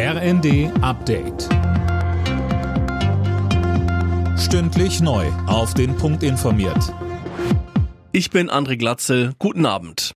RND Update. Stündlich neu. Auf den Punkt informiert. Ich bin André Glatzel. Guten Abend.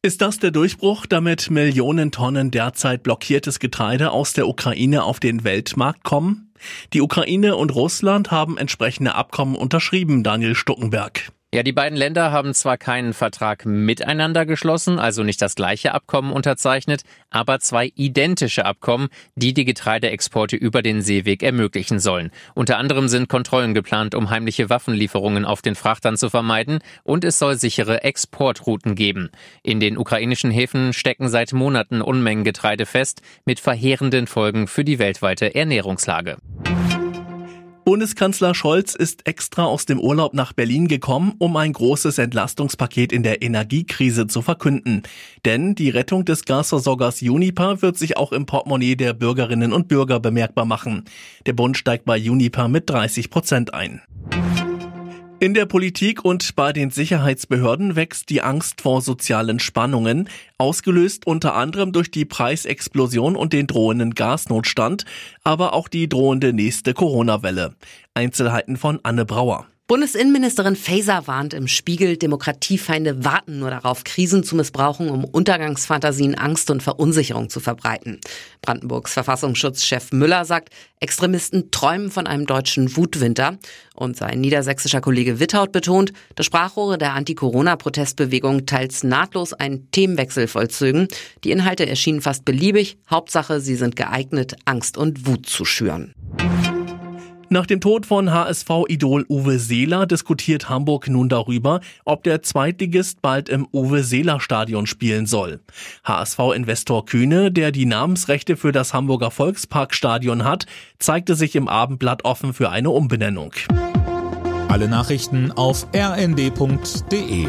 Ist das der Durchbruch, damit Millionen Tonnen derzeit blockiertes Getreide aus der Ukraine auf den Weltmarkt kommen? Die Ukraine und Russland haben entsprechende Abkommen unterschrieben, Daniel Stuckenberg. Ja, die beiden Länder haben zwar keinen Vertrag miteinander geschlossen, also nicht das gleiche Abkommen unterzeichnet, aber zwei identische Abkommen, die die Getreideexporte über den Seeweg ermöglichen sollen. Unter anderem sind Kontrollen geplant, um heimliche Waffenlieferungen auf den Frachtern zu vermeiden und es soll sichere Exportrouten geben. In den ukrainischen Häfen stecken seit Monaten Unmengen Getreide fest, mit verheerenden Folgen für die weltweite Ernährungslage. Bundeskanzler Scholz ist extra aus dem Urlaub nach Berlin gekommen, um ein großes Entlastungspaket in der Energiekrise zu verkünden. Denn die Rettung des Gasversorgers Uniper wird sich auch im Portemonnaie der Bürgerinnen und Bürger bemerkbar machen. Der Bund steigt bei Uniper mit 30 Prozent ein. In der Politik und bei den Sicherheitsbehörden wächst die Angst vor sozialen Spannungen, ausgelöst unter anderem durch die Preisexplosion und den drohenden Gasnotstand, aber auch die drohende nächste Corona-Welle. Einzelheiten von Anne Brauer. Bundesinnenministerin Faeser warnt im Spiegel, Demokratiefeinde warten nur darauf, Krisen zu missbrauchen, um Untergangsfantasien, Angst und Verunsicherung zu verbreiten. Brandenburgs Verfassungsschutzchef Müller sagt, Extremisten träumen von einem deutschen Wutwinter. Und sein niedersächsischer Kollege Witthaut betont, das Sprachrohre der Anti-Corona-Protestbewegung teils nahtlos einen Themenwechsel vollzögen. Die Inhalte erschienen fast beliebig. Hauptsache, sie sind geeignet, Angst und Wut zu schüren. Nach dem Tod von HSV-Idol Uwe Seeler diskutiert Hamburg nun darüber, ob der Zweitligist bald im Uwe-Seeler-Stadion spielen soll. HSV-Investor Kühne, der die Namensrechte für das Hamburger Volksparkstadion hat, zeigte sich im Abendblatt offen für eine Umbenennung. Alle Nachrichten auf rnd.de